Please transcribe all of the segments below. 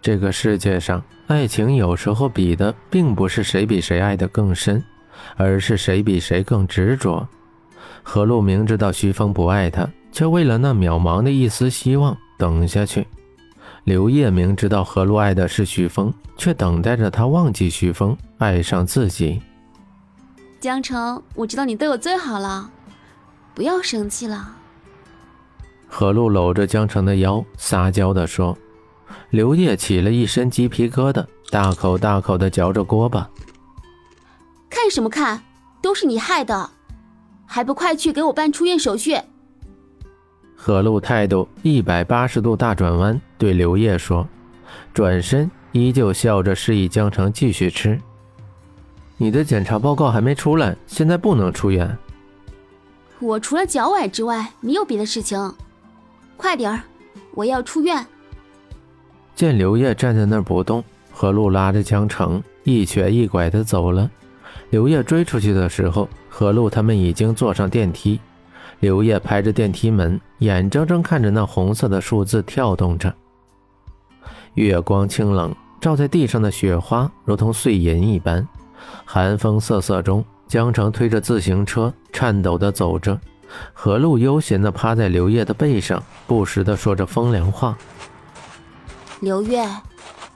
这个世界上，爱情有时候比的并不是谁比谁爱得更深，而是谁比谁更执着。何璐明知道徐峰不爱她，却为了那渺茫的一丝希望等下去。刘烨明知道何璐爱的是徐峰，却等待着他忘记徐峰，爱上自己。江城，我知道你对我最好了，不要生气了。何璐搂着江城的腰，撒娇地说。刘烨起了一身鸡皮疙瘩，大口大口的嚼着锅巴。看什么看？都是你害的，还不快去给我办出院手续！何璐态度一百八十度大转弯，对刘烨说，转身依旧笑着示意江城继续吃。你的检查报告还没出来，现在不能出院。我除了脚崴之外，没有别的事情。快点儿，我要出院。见刘烨站在那儿不动，何璐拉着江城一瘸一拐地走了。刘烨追出去的时候，何璐他们已经坐上电梯。刘烨拍着电梯门，眼睁睁看着那红色的数字跳动着。月光清冷，照在地上的雪花如同碎银一般。寒风瑟瑟中，江城推着自行车颤抖地走着，何璐悠闲地趴在刘烨的背上，不时地说着风凉话。刘月，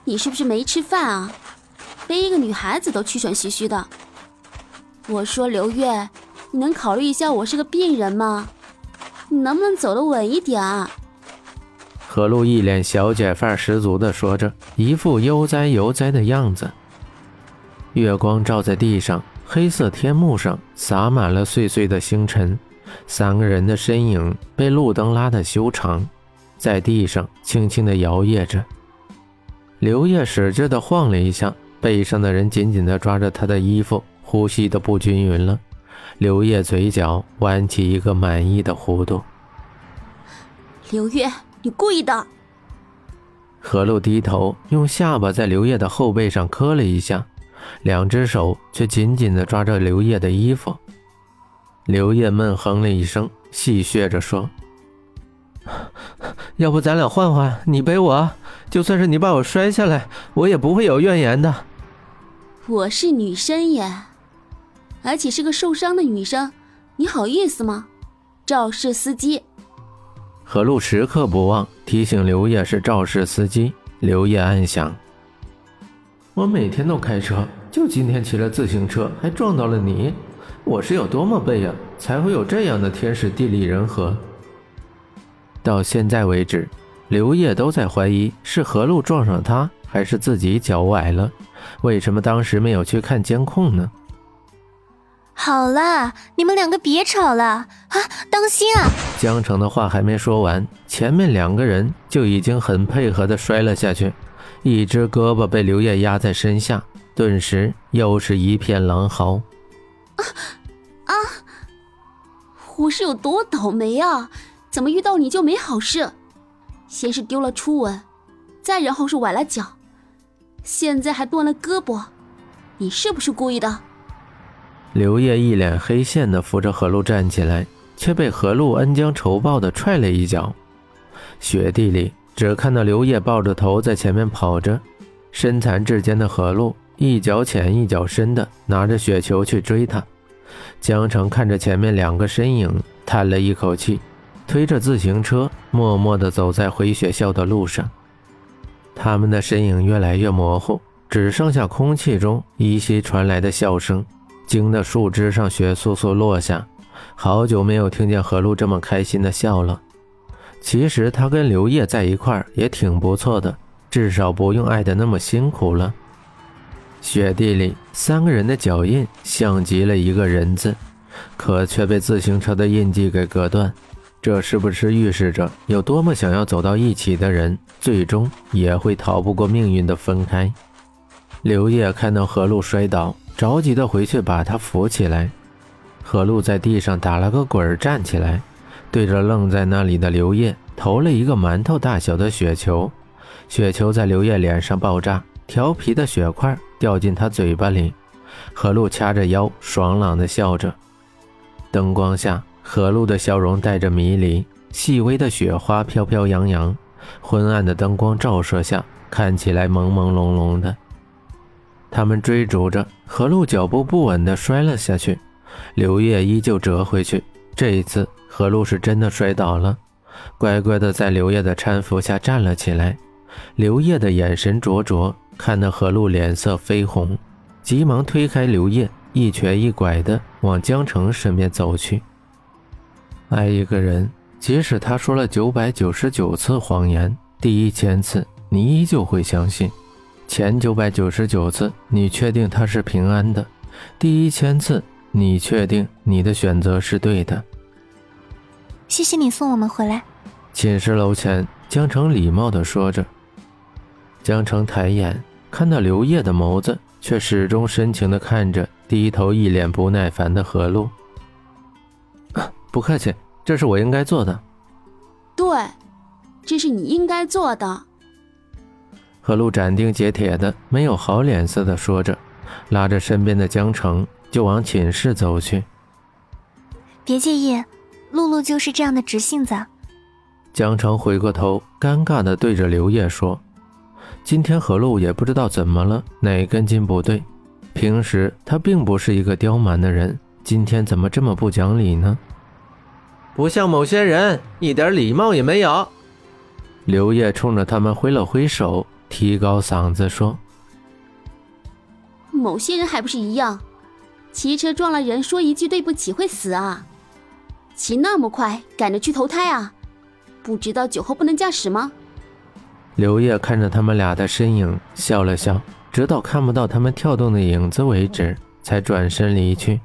你是不是没吃饭啊？背一个女孩子都气喘吁吁的。我说刘月，你能考虑一下我是个病人吗？你能不能走得稳一点啊？何璐一脸小姐范十足的说着，一副悠哉悠哉的样子。月光照在地上，黑色天幕上洒满了碎碎的星辰，三个人的身影被路灯拉得修长。在地上轻轻地摇曳着，刘烨使劲地晃了一下，背上的人紧紧地抓着他的衣服，呼吸的不均匀了。刘烨嘴角弯起一个满意的弧度。刘烨，你故意的！何璐低头用下巴在刘烨的后背上磕了一下，两只手却紧紧地抓着刘烨的衣服。刘烨闷哼了一声，戏谑着说。要不咱俩换换，你背我，就算是你把我摔下来，我也不会有怨言的。我是女生耶，而且是个受伤的女生，你好意思吗？肇事司机。何璐时刻不忘提醒刘烨是肇事司机。刘烨暗想：我每天都开车，就今天骑了自行车还撞到了你，我是有多么背啊，才会有这样的天时地利人和。到现在为止，刘烨都在怀疑是何璐撞上他，还是自己脚崴了。为什么当时没有去看监控呢？好了，你们两个别吵了啊！当心啊！江城的话还没说完，前面两个人就已经很配合的摔了下去，一只胳膊被刘烨压在身下，顿时又是一片狼嚎。啊啊！我是有多倒霉啊！怎么遇到你就没好事？先是丢了初吻，再然后是崴了脚，现在还断了胳膊，你是不是故意的？刘烨一脸黑线的扶着何璐站起来，却被何璐恩将仇报的踹了一脚。雪地里只看到刘烨抱着头在前面跑着，身残志坚的何璐一脚浅一脚深的拿着雪球去追他。江城看着前面两个身影，叹了一口气。推着自行车，默默地走在回学校的路上。他们的身影越来越模糊，只剩下空气中依稀传来的笑声。惊的树枝上雪簌簌落下，好久没有听见何璐这么开心的笑了。其实他跟刘烨在一块儿也挺不错的，至少不用爱得那么辛苦了。雪地里，三个人的脚印像极了一个人字，可却被自行车的印记给隔断。这是不是预示着有多么想要走到一起的人，最终也会逃不过命运的分开？刘烨看到何璐摔倒，着急的回去把她扶起来。何璐在地上打了个滚，站起来，对着愣在那里的刘烨投了一个馒头大小的雪球，雪球在刘烨脸上爆炸，调皮的雪块掉进他嘴巴里。何璐掐着腰，爽朗的笑着。灯光下。何露的笑容带着迷离，细微的雪花飘飘扬扬，昏暗的灯光照射下，看起来朦朦胧胧的。他们追逐着，何露脚步不稳地摔了下去，刘烨依旧折回去。这一次，何露是真的摔倒了，乖乖的在刘烨的搀扶下站了起来。刘烨的眼神灼灼，看得何露脸色绯红，急忙推开刘烨，一瘸一拐的往江城身边走去。爱一个人，即使他说了九百九十九次谎言，第一千次你依旧会相信。前九百九十九次，你确定他是平安的；第一千次，你确定你的选择是对的。谢谢你送我们回来。寝室楼前，江城礼貌地说着。江城抬眼看到刘烨的眸子，却始终深情地看着低头、一脸不耐烦的何璐。不客气，这是我应该做的。对，这是你应该做的。何路斩钉截铁的，没有好脸色的说着，拉着身边的江城就往寝室走去。别介意，露露就是这样的直性子。江城回过头，尴尬的对着刘烨说：“今天何露也不知道怎么了，哪根筋不对。平时他并不是一个刁蛮的人，今天怎么这么不讲理呢？不像某些人，一点礼貌也没有。”刘烨冲着他们挥了挥手。提高嗓子说：“某些人还不是一样，骑车撞了人，说一句对不起会死啊？骑那么快，赶着去投胎啊？不知道酒后不能驾驶吗？”刘烨看着他们俩的身影，笑了笑，直到看不到他们跳动的影子为止，才转身离去。